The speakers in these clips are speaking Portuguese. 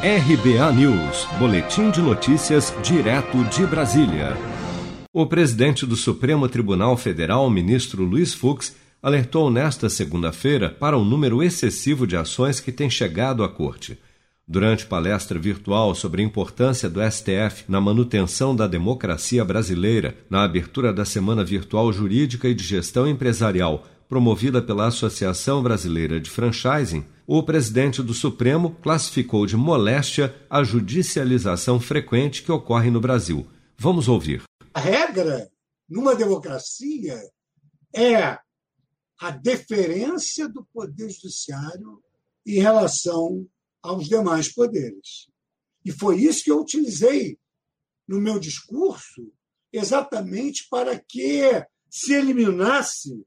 RBA News, Boletim de Notícias, direto de Brasília. O presidente do Supremo Tribunal Federal, ministro Luiz Fux, alertou nesta segunda-feira para o um número excessivo de ações que tem chegado à Corte. Durante palestra virtual sobre a importância do STF na manutenção da democracia brasileira, na abertura da Semana Virtual Jurídica e de Gestão Empresarial, promovida pela Associação Brasileira de Franchising, o presidente do Supremo classificou de moléstia a judicialização frequente que ocorre no Brasil. Vamos ouvir. A regra numa democracia é a deferência do poder judiciário em relação aos demais poderes. E foi isso que eu utilizei no meu discurso, exatamente para que se eliminasse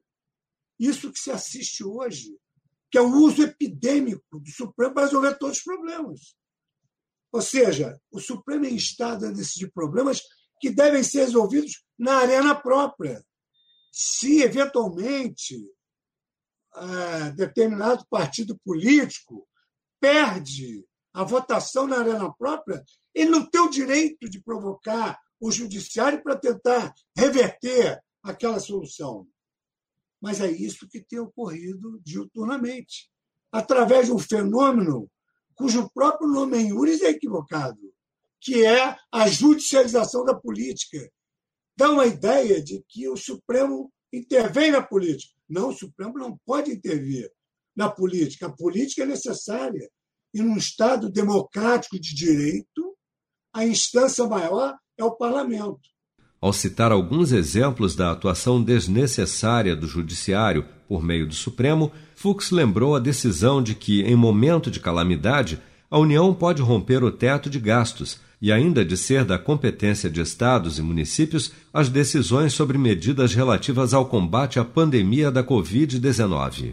isso que se assiste hoje, que é o uso epidêmico do Supremo para resolver todos os problemas. Ou seja, o Supremo é estado a decidir problemas que devem ser resolvidos na arena própria. Se, eventualmente, é, determinado partido político perde a votação na arena própria, ele não tem o direito de provocar o judiciário para tentar reverter aquela solução. Mas é isso que tem ocorrido diuturnamente, através de um fenômeno cujo próprio nome em Uris é equivocado, que é a judicialização da política. Dá uma ideia de que o Supremo intervém na política. Não, o Supremo não pode intervir na política. A política é necessária. E num Estado democrático de direito, a instância maior é o parlamento. Ao citar alguns exemplos da atuação desnecessária do Judiciário por meio do Supremo, Fux lembrou a decisão de que, em momento de calamidade, a União pode romper o teto de gastos e ainda de ser da competência de estados e municípios as decisões sobre medidas relativas ao combate à pandemia da Covid-19.